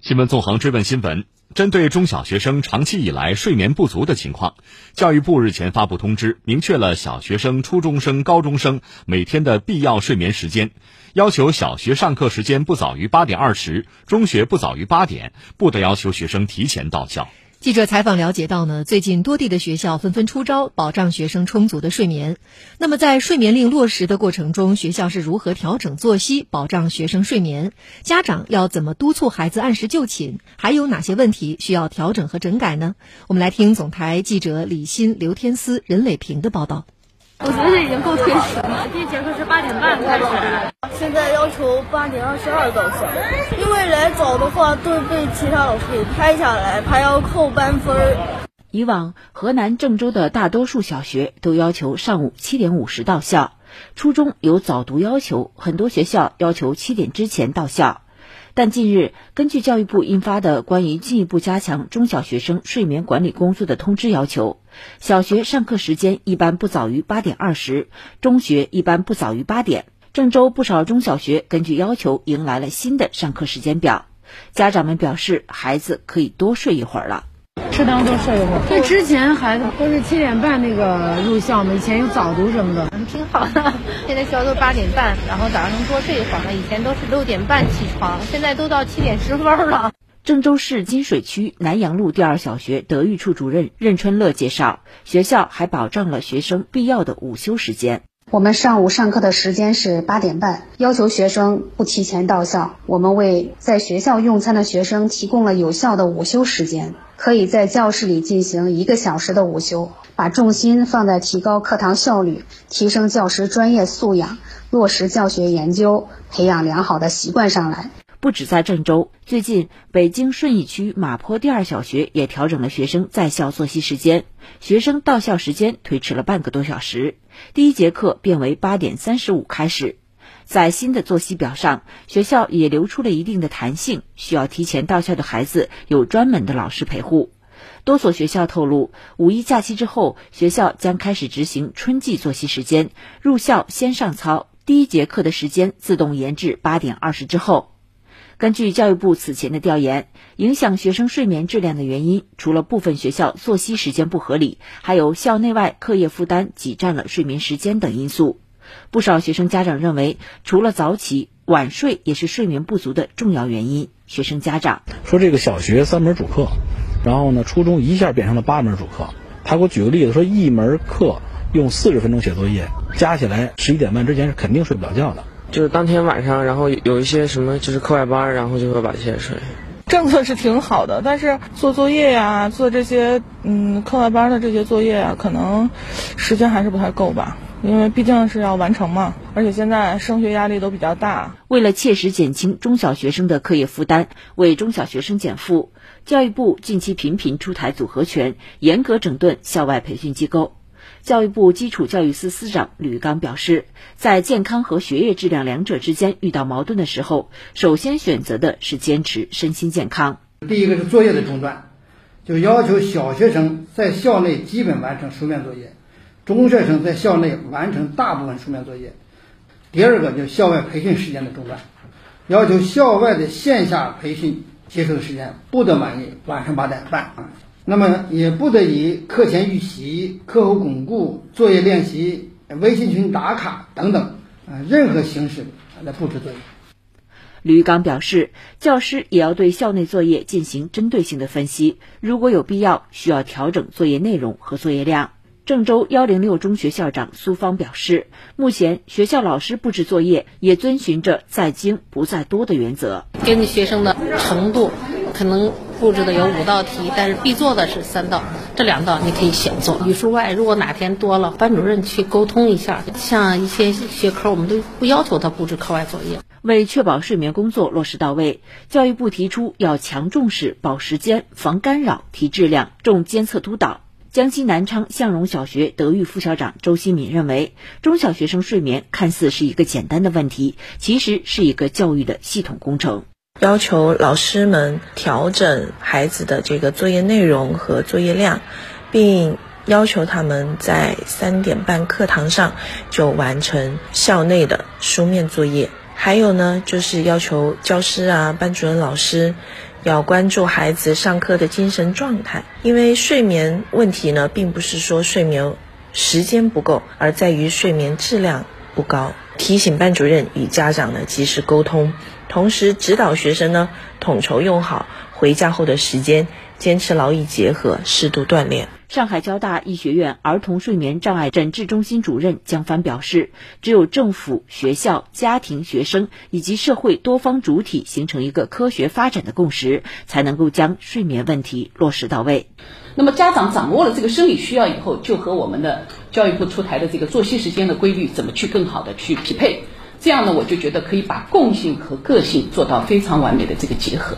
新闻纵横追问新闻：针对中小学生长期以来睡眠不足的情况，教育部日前发布通知，明确了小学生、初中生、高中生每天的必要睡眠时间，要求小学上课时间不早于八点二十，中学不早于八点，不得要求学生提前到校。记者采访了解到呢，最近多地的学校纷纷出招，保障学生充足的睡眠。那么，在睡眠令落实的过程中，学校是如何调整作息，保障学生睡眠？家长要怎么督促孩子按时就寝？还有哪些问题需要调整和整改呢？我们来听总台记者李欣、刘天思、任磊平的报道。我觉得已经够贴实了。第一节课是八点半开始，现在要求八点二十二到校，因为来早的话都被其他老师给拍下来，还要扣班分儿。以往河南郑州的大多数小学都要求上午七点五十到校，初中有早读要求，很多学校要求七点之前到校。但近日，根据教育部印发的关于进一步加强中小学生睡眠管理工作的通知要求，小学上课时间一般不早于八点二十，中学一般不早于八点。郑州不少中小学根据要求迎来了新的上课时间表，家长们表示，孩子可以多睡一会儿了。适当多睡一会儿。那之前孩子都是七点半那个入校嘛，以前有早读什么的，嗯，挺好的。现在学校都八点半，然后早上能多睡一会儿了。以前都是六点半起床，现在都到七点十分了。郑州市金水区南阳路第二小学德育处主任任春乐介绍，学校还保障了学生必要的午休时间。我们上午上课的时间是八点半，要求学生不提前到校。我们为在学校用餐的学生提供了有效的午休时间，可以在教室里进行一个小时的午休，把重心放在提高课堂效率、提升教师专业素养、落实教学研究、培养良好的习惯上来。不止在郑州，最近北京顺义区马坡第二小学也调整了学生在校作息时间，学生到校时间推迟了半个多小时，第一节课变为八点三十五开始。在新的作息表上，学校也留出了一定的弹性，需要提前到校的孩子有专门的老师陪护。多所学校透露，五一假期之后，学校将开始执行春季作息时间，入校先上操，第一节课的时间自动延至八点二十之后。根据教育部此前的调研，影响学生睡眠质量的原因，除了部分学校作息时间不合理，还有校内外课业负担挤占了睡眠时间等因素。不少学生家长认为，除了早起，晚睡也是睡眠不足的重要原因。学生家长说：“这个小学三门主课，然后呢，初中一下变成了八门主课。他给我举个例子，说一门课用四十分钟写作业，加起来十一点半之前是肯定睡不了觉的。”就是当天晚上，然后有一些什么就是课外班，然后就会把这些睡。政策是挺好的，但是做作业呀，做这些嗯课外班的这些作业啊，可能时间还是不太够吧，因为毕竟是要完成嘛。而且现在升学压力都比较大，为了切实减轻中小学生的课业负担，为中小学生减负，教育部近期频频出台组合拳，严格整顿校外培训机构。教育部基础教育司司长吕刚表示，在健康和学业质量两者之间遇到矛盾的时候，首先选择的是坚持身心健康。第一个是作业的中断，就要求小学生在校内基本完成书面作业，中学生在校内完成大部分书面作业。第二个就是校外培训时间的中断，要求校外的线下培训结束的时间不得晚于晚上八点半啊。那么也不得以课前预习、课后巩固、作业练习、微信群打卡等等啊任何形式来布置作业。吕玉刚表示，教师也要对校内作业进行针对性的分析，如果有必要，需要调整作业内容和作业量。郑州幺零六中学校长苏芳表示，目前学校老师布置作业也遵循着在精不在多的原则，根据学生的程度。可能布置的有五道题，但是必做的是三道，这两道你可以选做。语数外如果哪天多了，班主任去沟通一下。像一些学科，我们都不要求他布置课外作业。为确保睡眠工作落实到位，教育部提出要强重视保时间、防干扰、提质量、重监测督导。江西南昌向荣小学德育副校长周新敏认为，中小学生睡眠看似是一个简单的问题，其实是一个教育的系统工程。要求老师们调整孩子的这个作业内容和作业量，并要求他们在三点半课堂上就完成校内的书面作业。还有呢，就是要求教师啊、班主任老师要关注孩子上课的精神状态，因为睡眠问题呢，并不是说睡眠时间不够，而在于睡眠质量不高。提醒班主任与家长呢及时沟通，同时指导学生呢统筹用好回家后的时间，坚持劳逸结合，适度锻炼。上海交大医学院儿童睡眠障碍诊治中心主任江帆表示，只有政府、学校、家庭、学生以及社会多方主体形成一个科学发展的共识，才能够将睡眠问题落实到位。那么家长掌握了这个生理需要以后，就和我们的教育部出台的这个作息时间的规律怎么去更好的去匹配，这样呢，我就觉得可以把共性和个性做到非常完美的这个结合。